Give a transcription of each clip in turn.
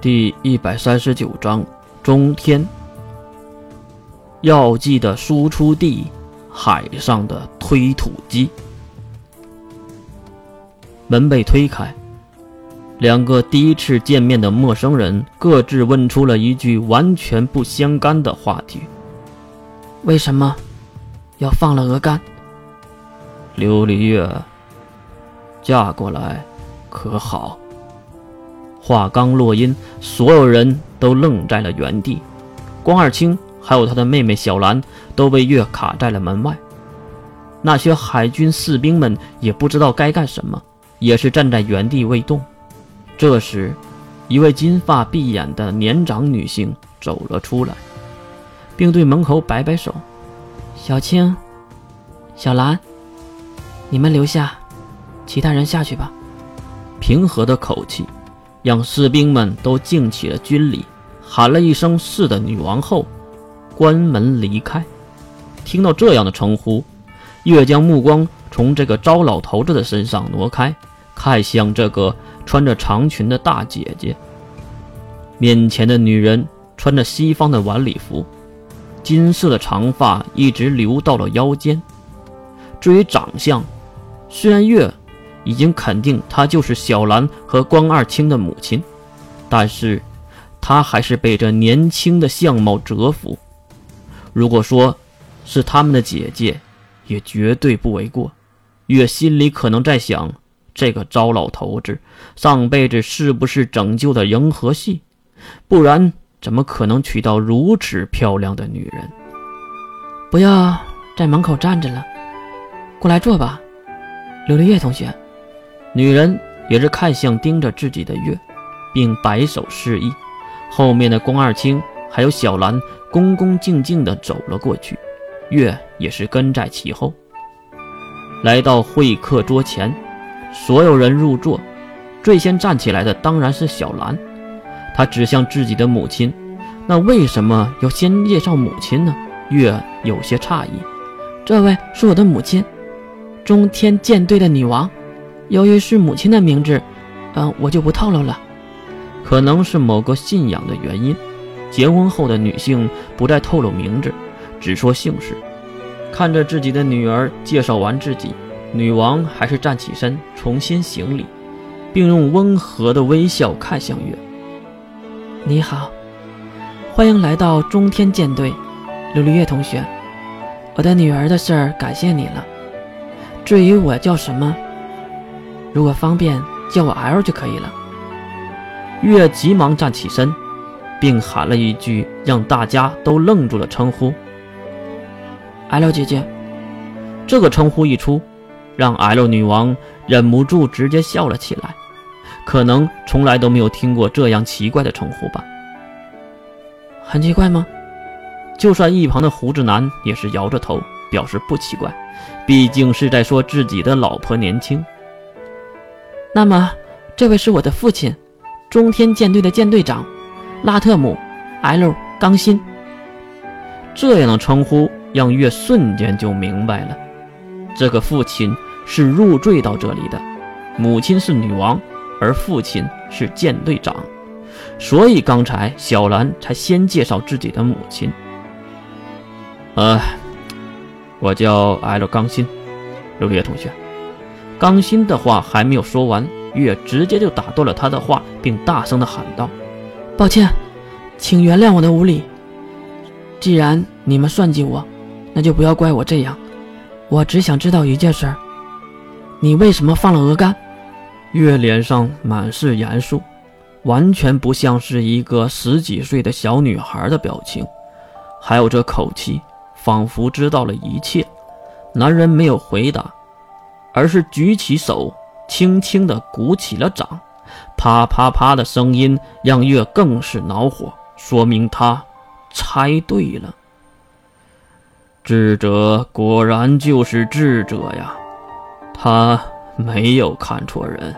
第一百三十九章中天。药剂的输出地，海上的推土机。门被推开，两个第一次见面的陌生人各自问出了一句完全不相干的话题：“为什么要放了鹅肝？”琉璃月，嫁过来可好？话刚落音，所有人都愣在了原地。光二清还有他的妹妹小兰都被月卡在了门外。那些海军士兵们也不知道该干什么，也是站在原地未动。这时，一位金发碧眼的年长女性走了出来，并对门口摆摆手：“小青、小兰，你们留下，其他人下去吧。”平和的口气。让士兵们都敬起了军礼，喊了一声“是的，女王”后，关门离开。听到这样的称呼，月将目光从这个糟老头子的身上挪开，看向这个穿着长裙的大姐姐。面前的女人穿着西方的晚礼服，金色的长发一直留到了腰间。至于长相，虽然月。已经肯定她就是小兰和关二清的母亲，但是，她还是被这年轻的相貌折服。如果说是他们的姐姐，也绝对不为过。月心里可能在想：这个糟老头子上辈子是不是拯救的银河系？不然怎么可能娶到如此漂亮的女人？不要在门口站着了，过来坐吧，刘丽月同学。女人也是看向盯着自己的月，并摆手示意。后面的宫二清还有小兰恭恭敬敬地走了过去，月也是跟在其后。来到会客桌前，所有人入座。最先站起来的当然是小兰，她指向自己的母亲。那为什么要先介绍母亲呢？月有些诧异。这位是我的母亲，中天舰队的女王。由于是母亲的名字，嗯，我就不透露了。可能是某个信仰的原因，结婚后的女性不再透露名字，只说姓氏。看着自己的女儿介绍完自己，女王还是站起身重新行礼，并用温和的微笑看向月：“你好，欢迎来到中天舰队，琉璃月同学。我的女儿的事儿感谢你了。至于我叫什么？”如果方便，叫我 L 就可以了。月急忙站起身，并喊了一句让大家都愣住了称呼：“L 姐姐。”这个称呼一出，让 L 女王忍不住直接笑了起来。可能从来都没有听过这样奇怪的称呼吧？很奇怪吗？就算一旁的胡子男也是摇着头表示不奇怪，毕竟是在说自己的老婆年轻。那么，这位是我的父亲，中天舰队的舰队长，拉特姆 ·L· 刚辛。这样的称呼让月瞬间就明白了，这个父亲是入赘到这里的，母亲是女王，而父亲是舰队长，所以刚才小兰才先介绍自己的母亲。呃，我叫 L· 刚辛，刘烨同学。刚心的话还没有说完，月直接就打断了他的话，并大声的喊道：“抱歉，请原谅我的无礼。既然你们算计我，那就不要怪我这样。我只想知道一件事：你为什么放了鹅肝？”月脸上满是严肃，完全不像是一个十几岁的小女孩的表情，还有这口气，仿佛知道了一切。男人没有回答。而是举起手，轻轻地鼓起了掌，啪啪啪的声音让月更是恼火，说明他猜对了。智者果然就是智者呀，他没有看错人。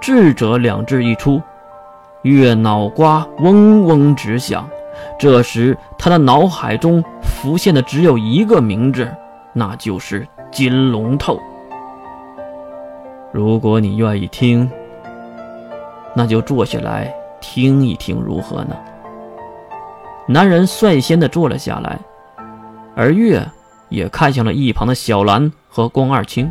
智者两字一出，月脑瓜嗡嗡直响。这时，他的脑海中浮现的只有一个名字，那就是。金龙透，如果你愿意听，那就坐下来听一听如何呢？男人率先的坐了下来，而月也看向了一旁的小兰和光二清，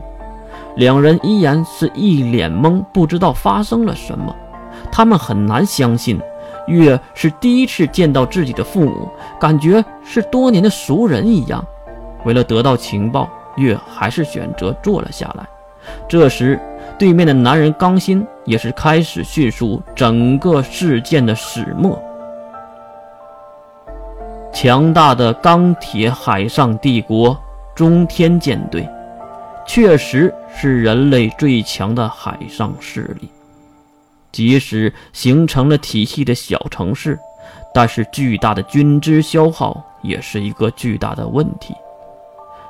两人依然是一脸懵，不知道发生了什么。他们很难相信，月是第一次见到自己的父母，感觉是多年的熟人一样。为了得到情报，月还是选择坐了下来。这时，对面的男人刚新也是开始叙述整个事件的始末。强大的钢铁海上帝国中天舰队，确实是人类最强的海上势力。即使形成了体系的小城市，但是巨大的军资消耗也是一个巨大的问题。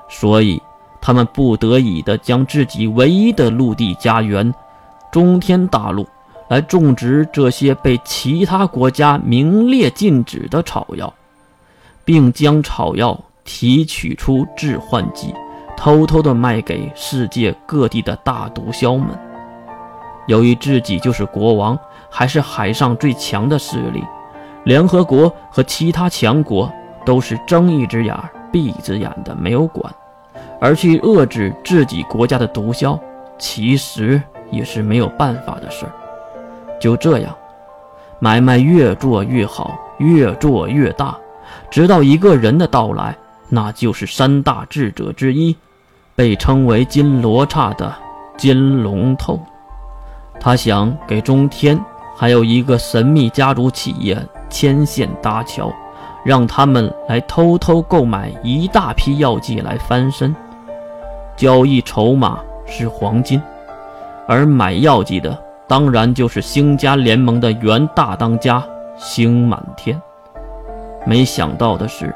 所以，他们不得已的将自己唯一的陆地家园——中天大陆，来种植这些被其他国家明列禁止的草药。并将草药提取出致幻剂，偷偷的卖给世界各地的大毒枭们。由于自己就是国王，还是海上最强的势力，联合国和其他强国都是睁一只眼闭一只眼的，没有管。而去遏制自己国家的毒枭，其实也是没有办法的事儿。就这样，买卖越做越好，越做越大。直到一个人的到来，那就是三大智者之一，被称为金罗刹的金龙透。他想给中天还有一个神秘家族企业牵线搭桥，让他们来偷偷购买一大批药剂来翻身。交易筹码是黄金，而买药剂的当然就是星家联盟的原大当家星满天。没想到的是，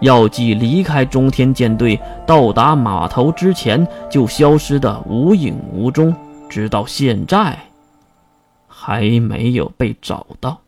药剂离开中天舰队到达码头之前就消失的无影无踪，直到现在还没有被找到。